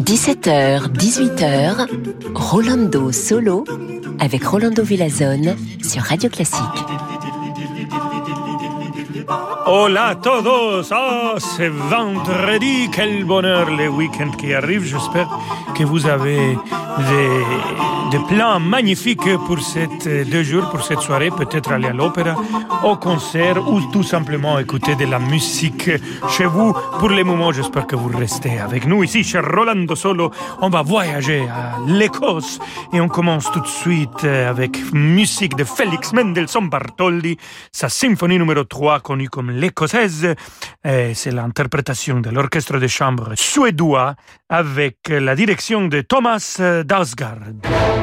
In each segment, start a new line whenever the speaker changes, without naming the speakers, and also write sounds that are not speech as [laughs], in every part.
17h, 18h, Rolando Solo avec Rolando Villazone sur Radio Classique.
Hola a todos! Ah, c'est vendredi! Quel bonheur le week-end qui arrive! J'espère que vous avez des, des, plans magnifiques pour ces deux jours, pour cette soirée. Peut-être aller à l'opéra, au concert ou tout simplement écouter de la musique chez vous. Pour le moment, j'espère que vous restez avec nous ici chez Rolando Solo. On va voyager à l'Écosse et on commence tout de suite avec musique de Félix Mendelssohn Bartholdi, sa symphonie numéro 3 connue comme l'écossaise. C'est l'interprétation de l'orchestre de chambre suédois avec la direction de Thomas Dausgaard.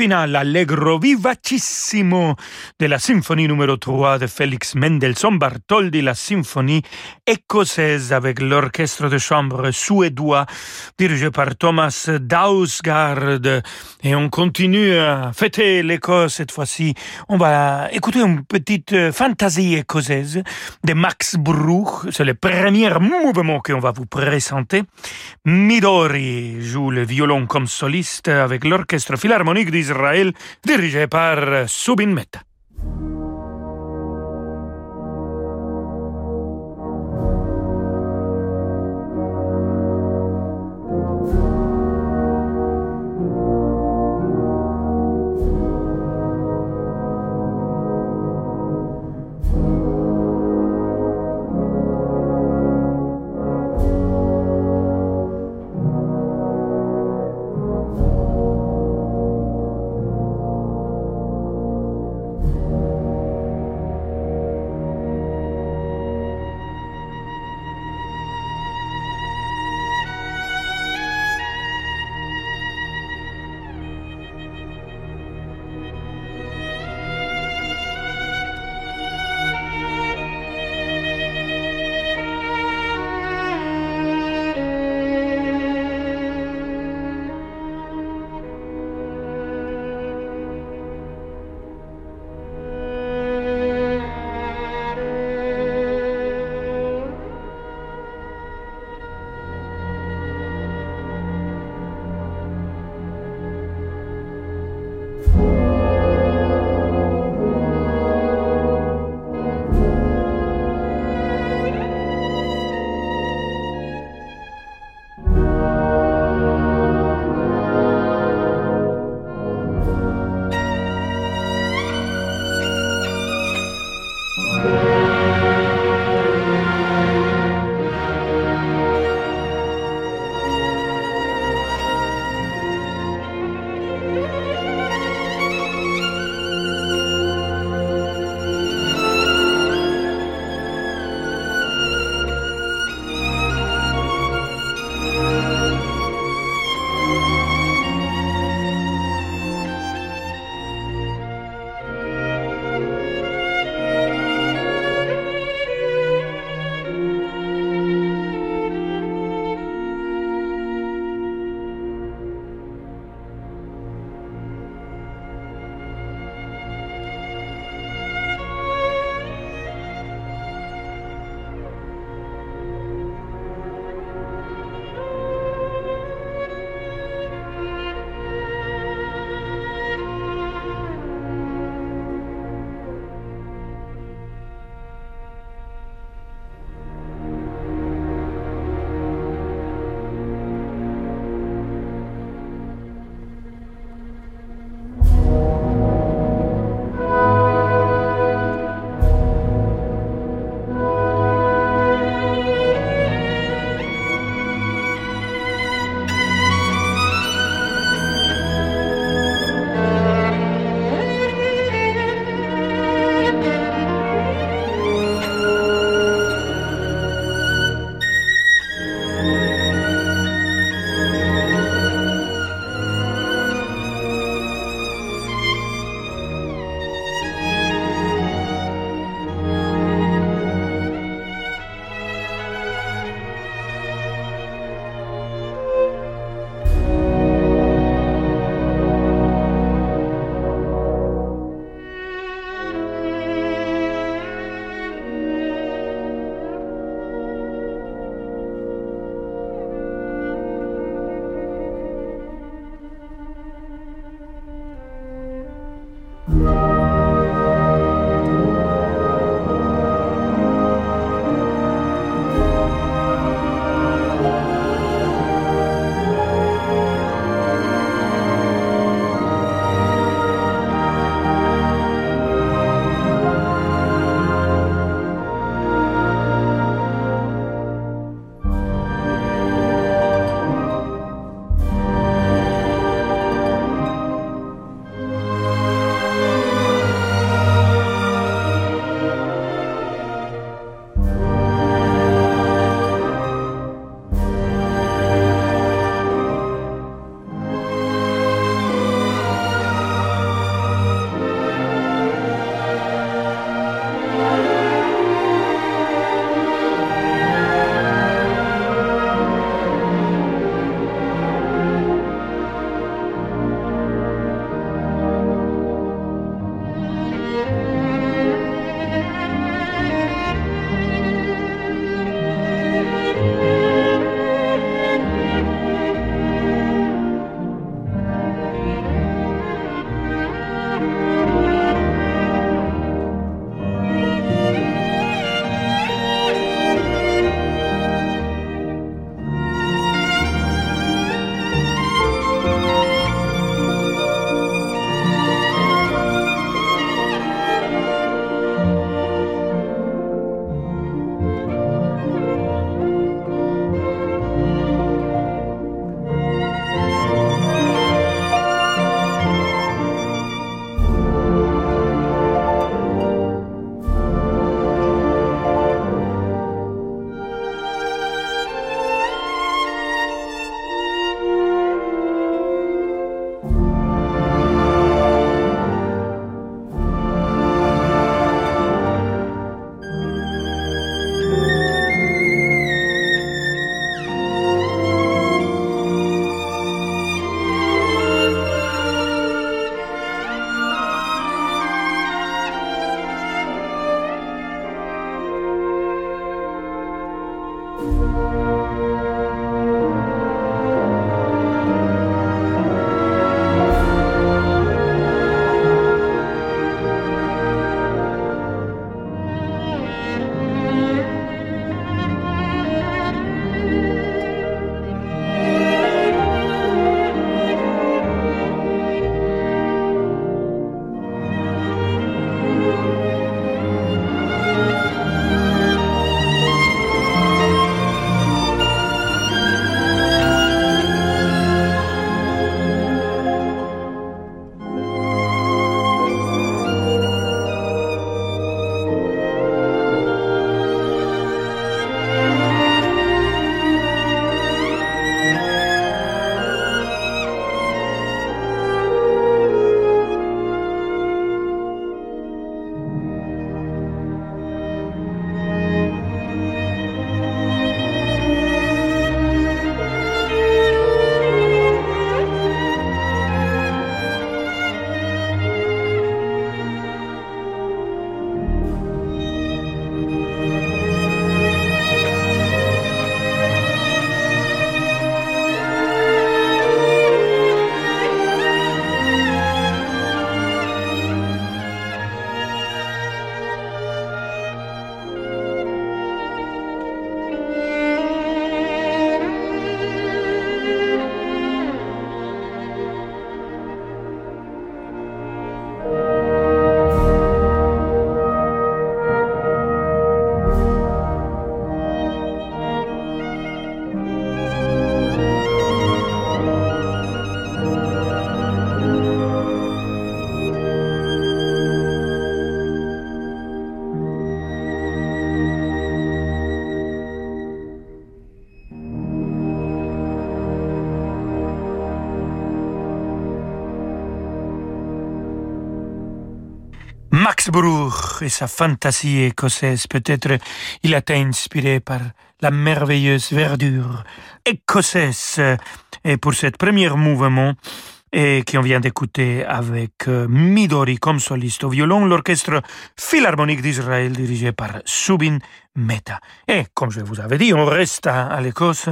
Final allegro vivacissimo de la symphonie numéro 3 de Félix Mendelssohn Bartholdi, la symphonie écossaise avec l'orchestre de chambre suédois dirigé par Thomas Dausgaard. Et on continue à fêter l'Écosse cette fois-ci. On va écouter une petite fantaisie écossaise de Max Bruch. C'est le premier mouvement qu'on va vous présenter. Midori joue le violon comme soliste avec l'orchestre philharmonique d'Israël Israël, dirigé par Subin Mehta. Et sa fantaisie écossaise, peut-être il a été inspiré par la merveilleuse verdure écossaise. Et pour ce premier mouvement, et qui on vient d'écouter avec euh, Midori comme soliste au violon, l'orchestre philharmonique d'Israël dirigé par Subin Meta. Et comme je vous avais dit, on reste à, l'Écosse.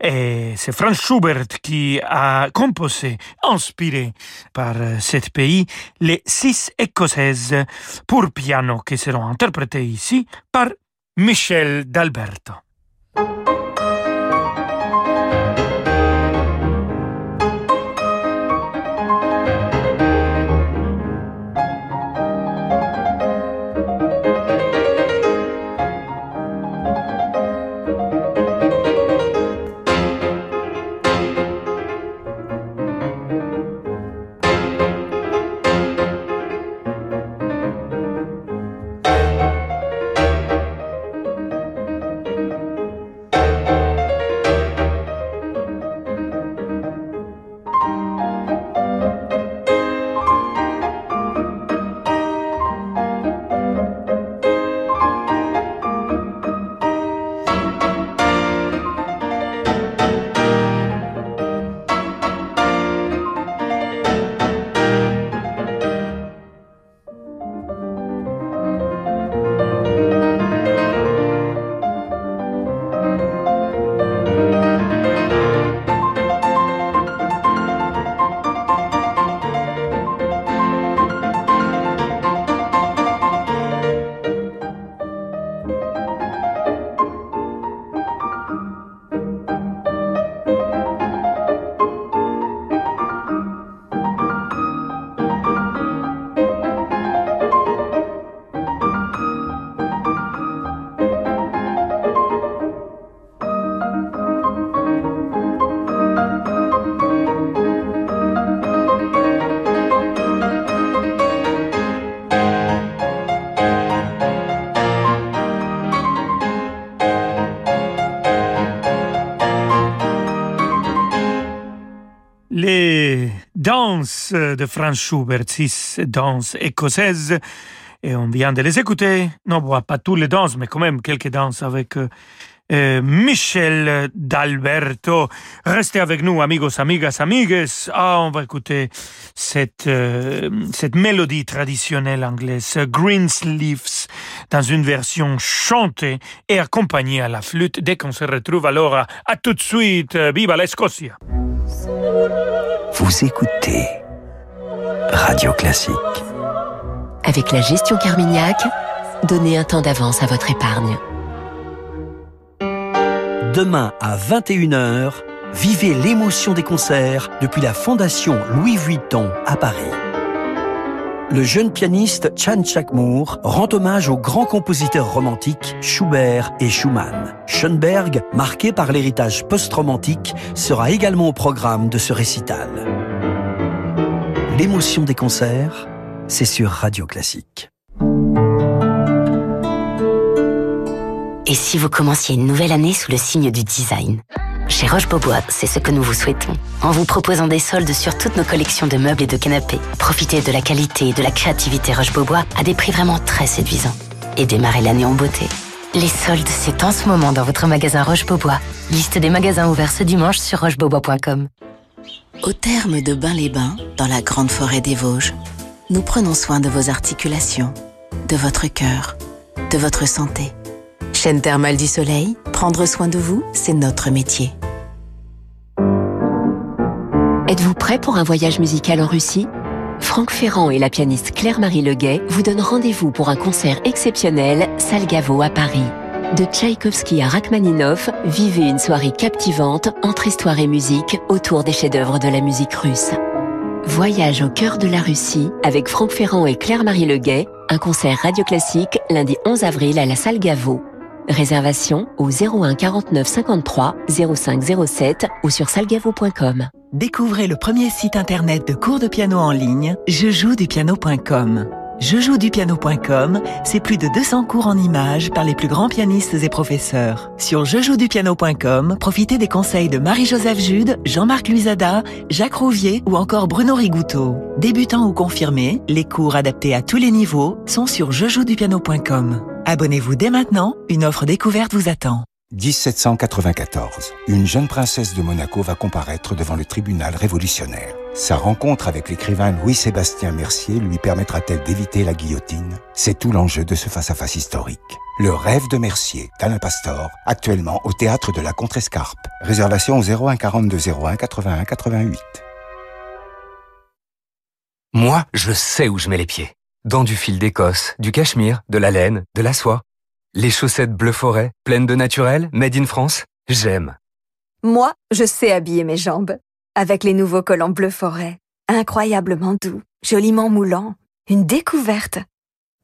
Et c'est Franz Schubert qui a composé, inspiré par euh, cet pays, les six écossaises pour piano qui seront interprétées ici par Michel D'Alberto. De Franz Schubert, six danses écossaises, et on vient de les écouter. Non, pas tous les danses, mais quand même quelques danses avec euh, euh, Michel D'Alberto. Restez avec nous, amigos, amigas, amigues. Ah, on va écouter cette, euh, cette mélodie traditionnelle anglaise, Greensleeves, dans une version chantée et accompagnée à la flûte. Dès qu'on se retrouve alors, à, à tout de suite. Viva la Scotia!
Vous écoutez Radio Classique.
Avec la gestion Carmignac, donnez un temps d'avance à votre épargne.
Demain à 21h, vivez l'émotion des concerts depuis la Fondation Louis Vuitton à Paris. Le jeune pianiste Chan Chakmour rend hommage aux grands compositeurs romantiques Schubert et Schumann. Schoenberg, marqué par l'héritage post-romantique, sera également au programme de ce récital. L'émotion des concerts, c'est sur Radio Classique.
Et si vous commenciez une nouvelle année sous le signe du design? Chez Roche-Beaubois, c'est ce que nous vous souhaitons. En vous proposant des soldes sur toutes nos collections de meubles et de canapés, profitez de la qualité et de la créativité Roche-Beaubois à des prix vraiment très séduisants. Et démarrez l'année en beauté. Les soldes, c'est en ce moment dans votre magasin Roche-Beaubois. Liste des magasins ouverts ce dimanche sur rochebeaubois.com.
Au terme de Bain-les-Bains, dans la grande forêt des Vosges, nous prenons soin de vos articulations, de votre cœur, de votre santé. Chaîne thermale du soleil, prendre soin de vous, c'est notre métier.
Êtes-vous prêt pour un voyage musical en Russie? Franck Ferrand et la pianiste Claire-Marie Leguet vous donnent rendez-vous pour un concert exceptionnel Salgavo à Paris. De Tchaïkovski à Rachmaninov, vivez une soirée captivante entre histoire et musique autour des chefs-d'œuvre de la musique russe. Voyage au cœur de la Russie avec Franck Ferrand et Claire-Marie Leguet, un concert radio classique lundi 11 avril à la salle Gaveau. Réservation au 01 49 53 05 07 ou sur salgavo.com.
Découvrez le premier site internet de cours de piano en ligne, je joue du piano.com. Jejoudupiano.com, c'est plus de 200 cours en images par les plus grands pianistes et professeurs. Sur jejoudupiano.com, profitez des conseils de Marie-Joseph Jude, Jean-Marc Luisada, Jacques Rouvier ou encore Bruno Rigouteau. Débutants ou confirmés, les cours adaptés à tous les niveaux sont sur jejoudupiano.com. Abonnez-vous dès maintenant, une offre découverte vous attend.
1794. Une jeune princesse de Monaco va comparaître devant le tribunal révolutionnaire. Sa rencontre avec l'écrivain Louis-Sébastien Mercier lui permettra-t-elle d'éviter la guillotine? C'est tout l'enjeu de ce face-à-face historique. Le rêve de Mercier, d'Alain Pastor, actuellement au théâtre de la Contrescarpe. Réservation au 01 42 01 81 88.
Moi, je sais où je mets les pieds. Dans du fil d'Écosse, du cachemire, de la laine, de la soie. Les chaussettes bleu forêt, pleines de naturel, made in France, j'aime.
Moi, je sais habiller mes jambes. Avec les nouveaux collants bleu forêt. Incroyablement doux, joliment moulants. Une découverte.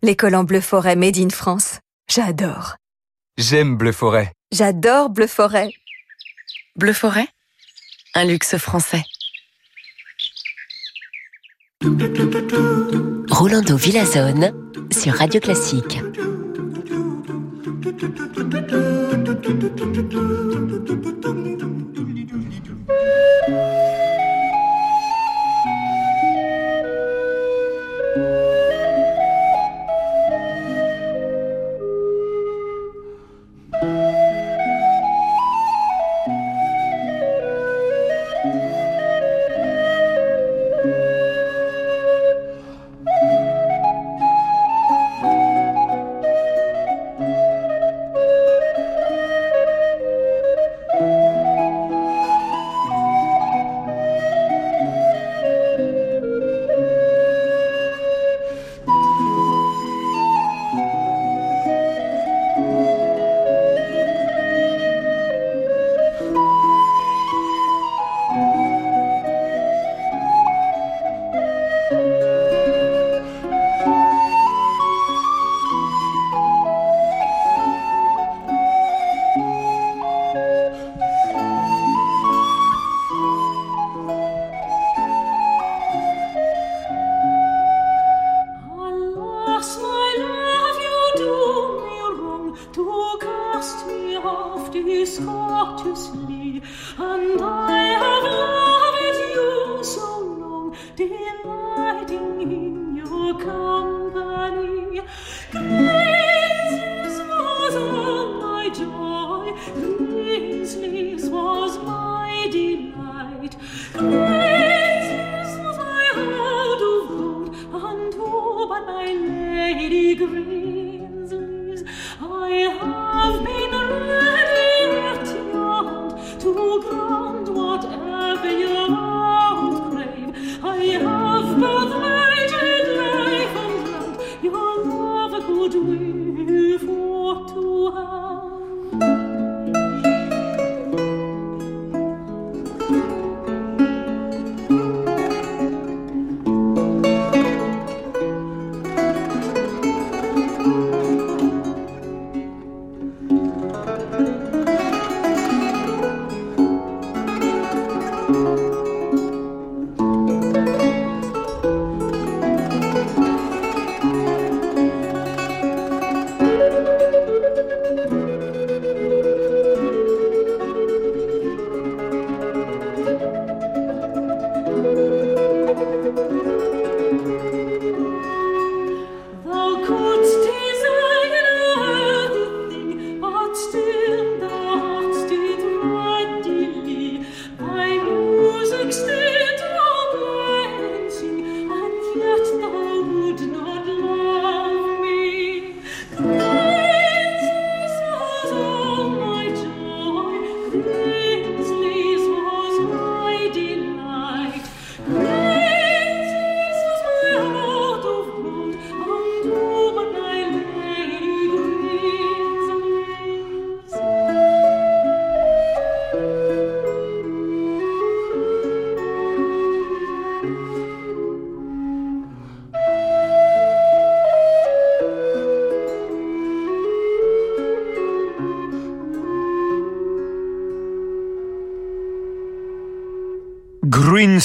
Les collants bleu forêt made in France. J'adore.
J'aime bleu forêt.
J'adore bleu forêt.
Bleu forêt? Un luxe français.
Rolando Villazone sur Radio Classique.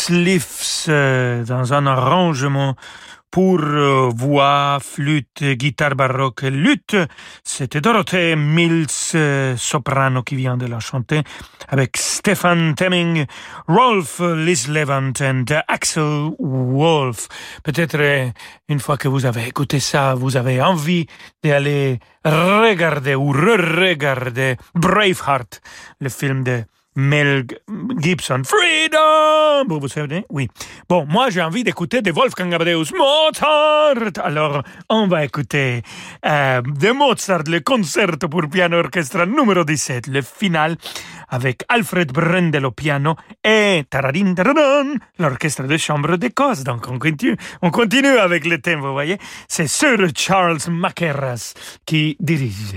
Greensleeves euh, dans un arrangement pour euh, voix, flûte, guitare baroque, lutte. C'était Dorothée Mills, euh, soprano, qui vient de la chanter, avec Stefan Temming, Rolf Lislevant et Axel Wolf. Peut-être une fois que vous avez écouté ça, vous avez envie d'aller regarder ou re-regarder Braveheart, le film de Mel Gibson. Freedom! Vous vous souvenez? Oui. Bon, moi, j'ai envie d'écouter de Wolfgang Amadeus Mozart. Alors, on va écouter euh, de Mozart, le concerto pour piano orchestre numéro 17, le final avec Alfred Brendel au piano et l'orchestre de chambre d'Écosse. Donc, on continue, on continue avec le thème, vous voyez? C'est Sir Charles Mackerras qui dirige.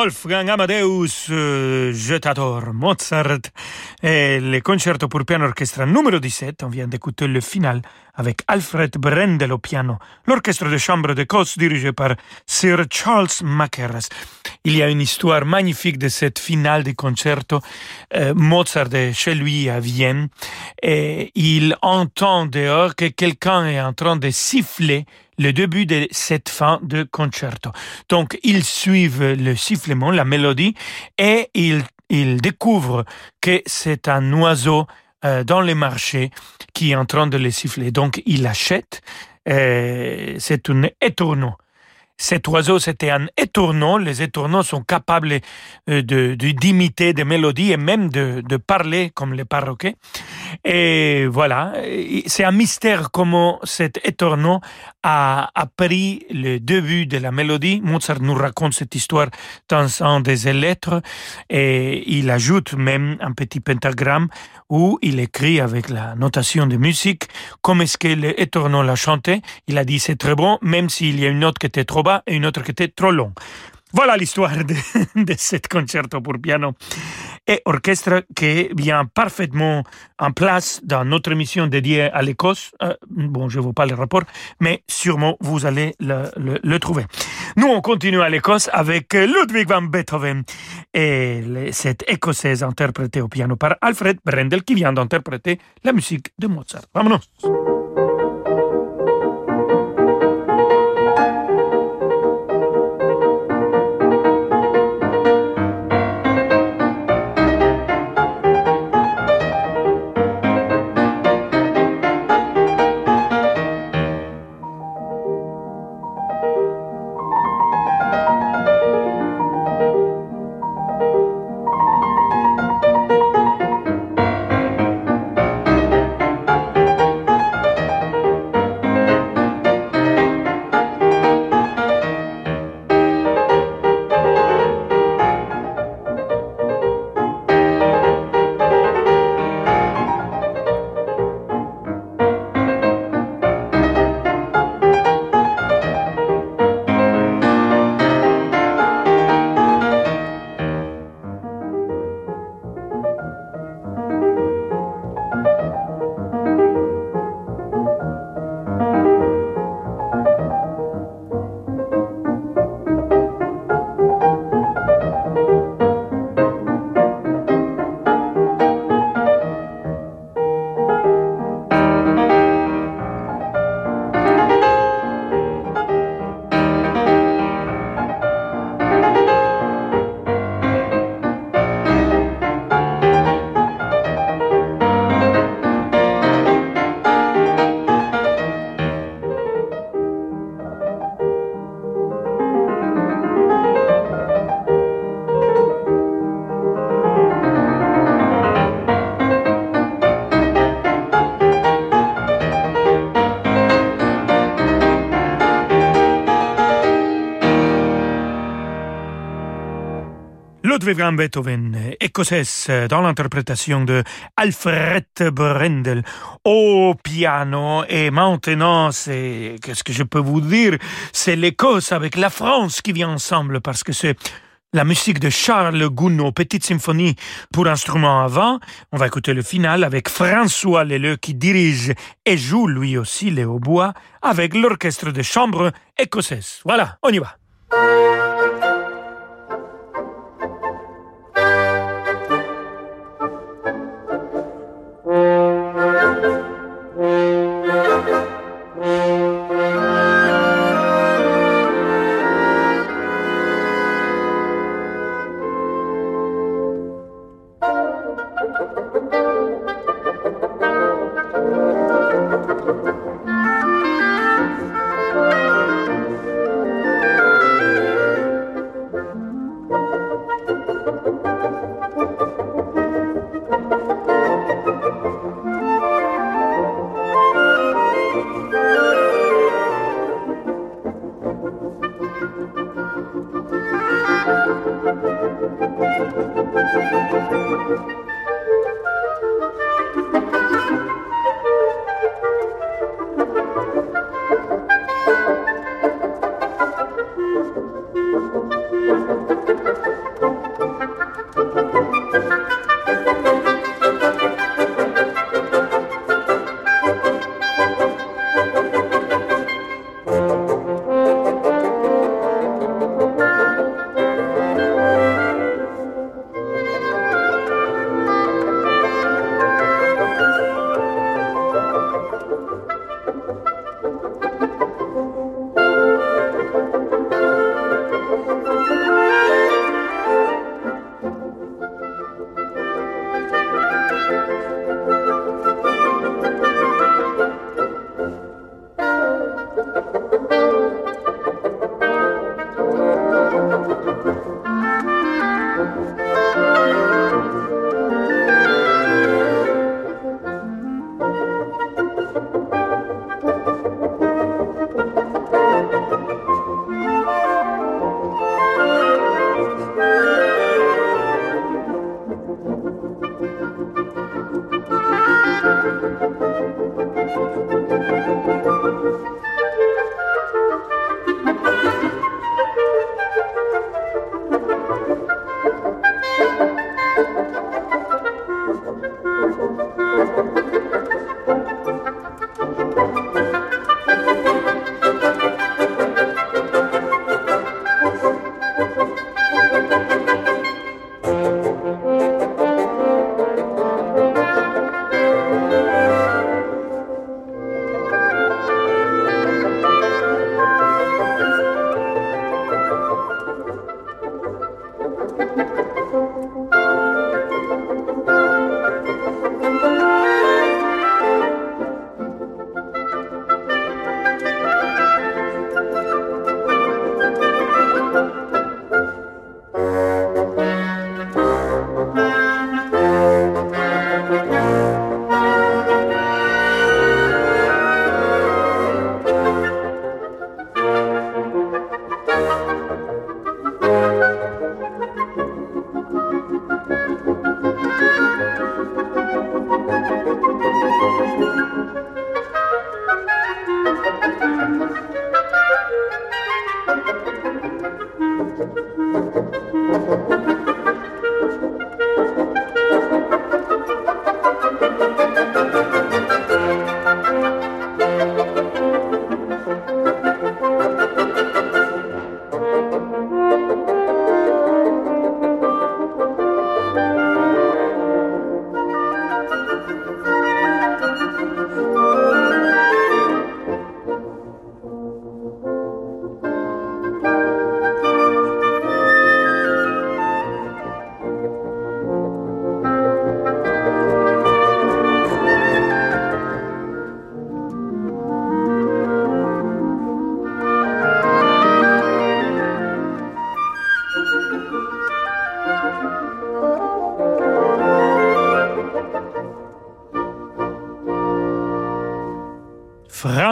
Wolfgang Amadeus, euh, Mozart, et le concerto pour piano orchestre numéro 17. On vient d'écouter le final avec Alfred Brendel au piano, l'orchestre de chambre d'Écosse dirigé par Sir Charles Mackerras. Il y a une histoire magnifique de cette finale du concerto. Euh, Mozart est chez lui à Vienne et il entend dehors que quelqu'un est en train de siffler le début de cette fin de concerto. Donc, ils suivent le sifflement, la mélodie, et ils, ils découvrent que c'est un oiseau euh, dans les marchés qui est en train de les siffler. Donc, il achète. Euh, c'est un étourneau. Cet oiseau, c'était un étourneau. Les étourneaux sont capables euh, de, d'imiter des mélodies et même de, de parler comme les perroquets. Et voilà, c'est un mystère comment cet étourneau a appris le début de la mélodie. Mozart nous raconte cette histoire dans un des lettres et il ajoute même un petit pentagramme où il écrit avec la notation de musique comment est-ce que l'étourneau l'a chanté. Il a dit c'est très bon, même s'il y a une note qui était trop bas et une autre qui était trop longue. Voilà l'histoire de, [laughs] de cet concerto pour piano et orchestre qui vient parfaitement en place dans notre émission dédiée à l'Écosse. Euh, bon, je ne vous pas le rapport, mais sûrement vous allez le, le, le trouver. Nous, on continue à l'Écosse avec Ludwig van Beethoven et cette écossaise interprétée au piano par Alfred Brendel qui vient d'interpréter la musique de Mozart. Vamonos! Van Beethoven, écossaise, dans l'interprétation de Alfred Brendel au piano. Et maintenant, c'est, qu'est-ce que je peux vous dire? C'est l'Écosse avec la France qui vient ensemble parce que c'est la musique de Charles Gounod, Petite symphonie pour instruments avant. On va écouter le final avec François Leleu qui dirige et joue lui aussi les hautbois avec l'orchestre de chambre écossaise. Voilà, on y va.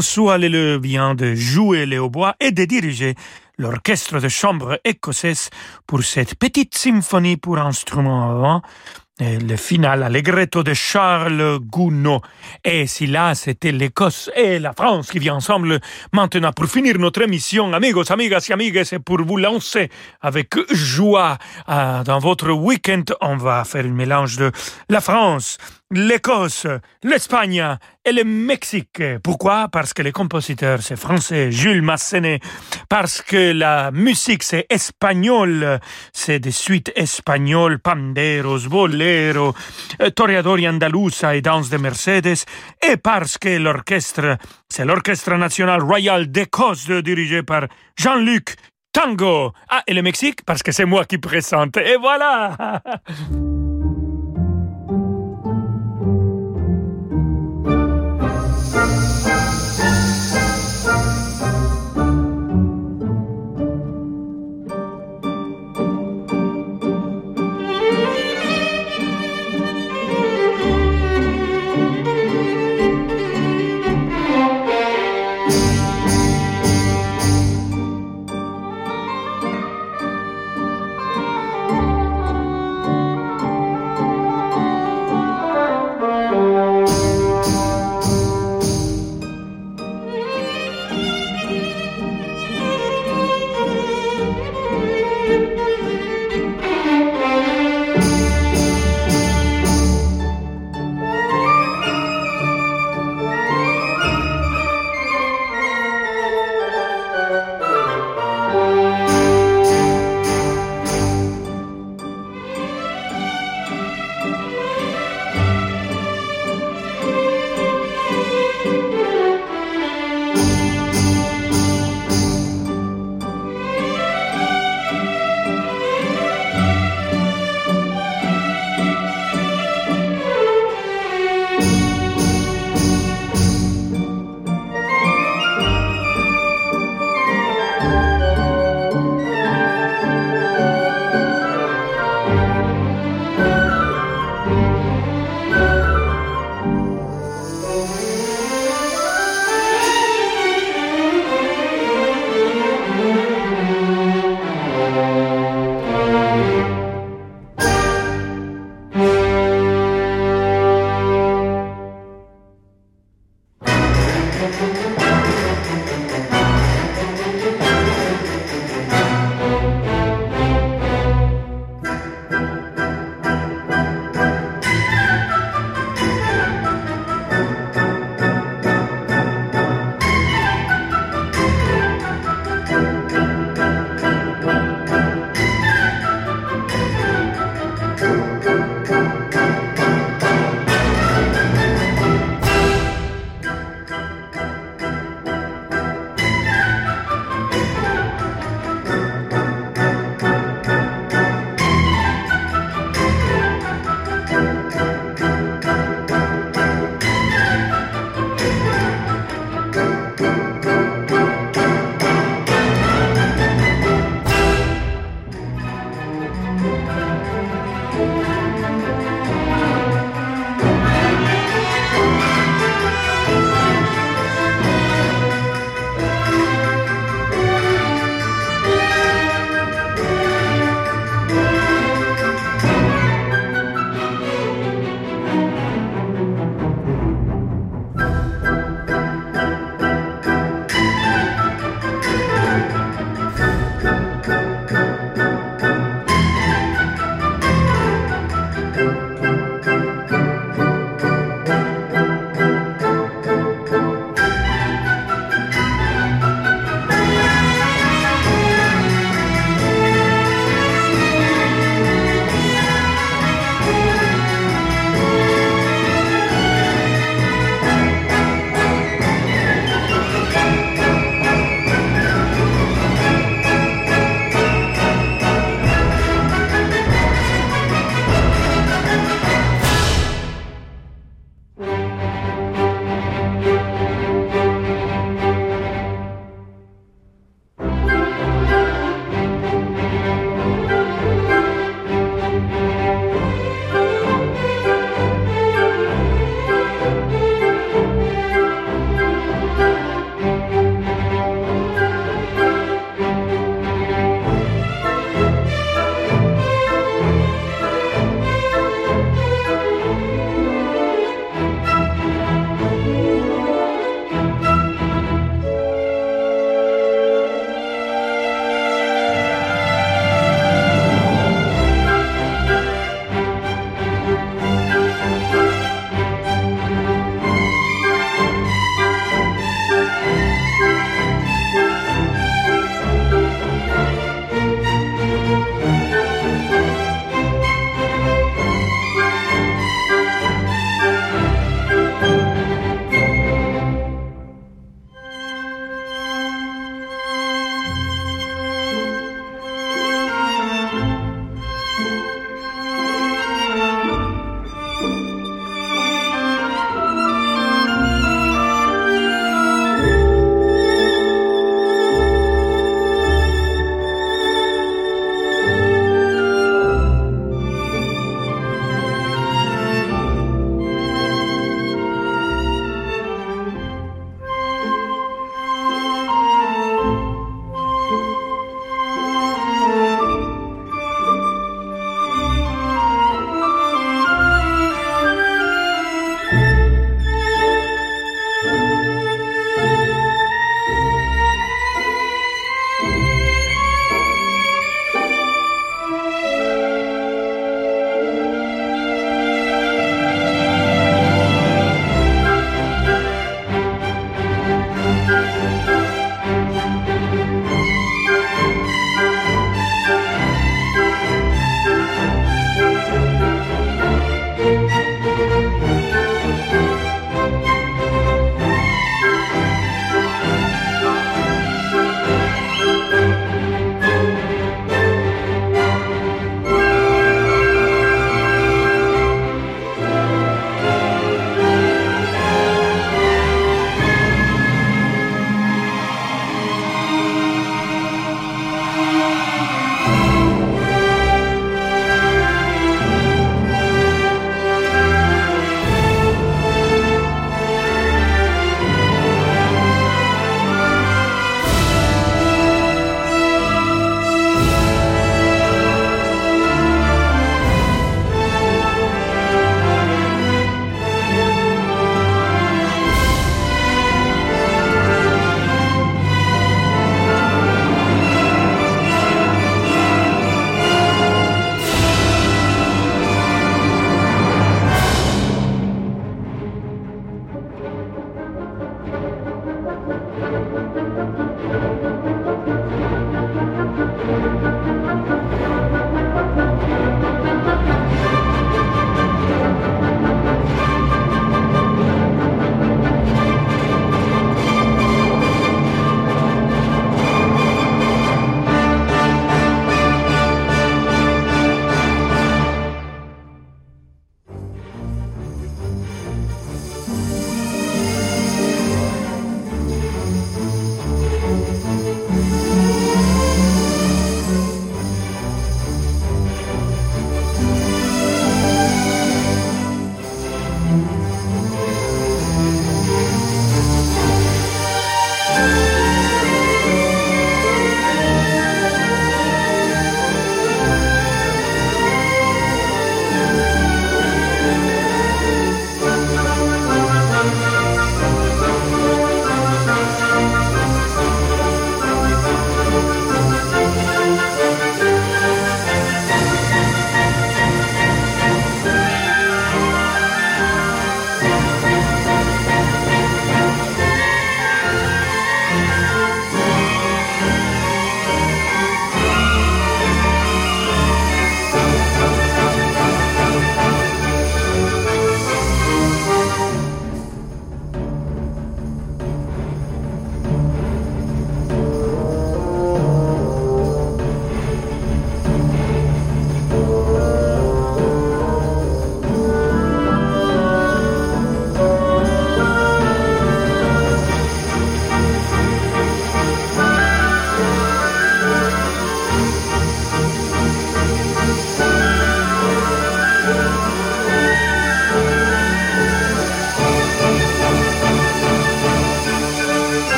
François Leleu vient de jouer les hautbois et de diriger l'orchestre de chambre écossaise pour cette petite symphonie pour instruments avant et le final allegretto de Charles Gounod. Et si là, c'était l'Écosse et la France qui vient ensemble, maintenant, pour finir notre émission, amigos, amigas et amigues, c'est pour vous lancer avec joie euh, dans votre week-end. On va faire un mélange de la France, l'Écosse, l'Espagne et le Mexique. Pourquoi? Parce que les compositeurs, c'est français, Jules Massenet. Parce que la musique, c'est espagnol. C'est des suites espagnoles, panderos, bolero, euh, toreadori andalusa et danse de Mercedes. Et parce que l'orchestre, c'est l'Orchestre national royal d'Écosse dirigé par Jean-Luc Tango. Ah, et le Mexique? Parce que c'est moi qui présente. Et voilà [laughs]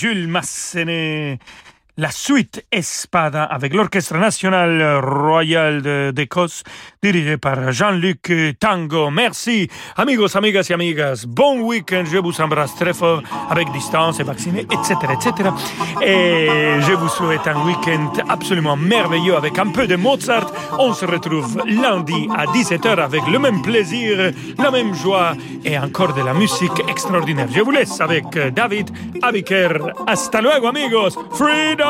Jules Massenet. La suite Espada avec l'Orchestre national royal d'Écosse, dirigé par Jean-Luc Tango. Merci, amigos, amigas et amigas. Bon week-end, je vous embrasse très fort, avec distance et vacciné, etc., etc. Et je vous souhaite un week-end absolument merveilleux avec un peu de Mozart. On se retrouve lundi à 17h avec le même plaisir, la même joie et encore de la musique extraordinaire. Je vous laisse avec David Abiker. Hasta luego, amigos. Freedom!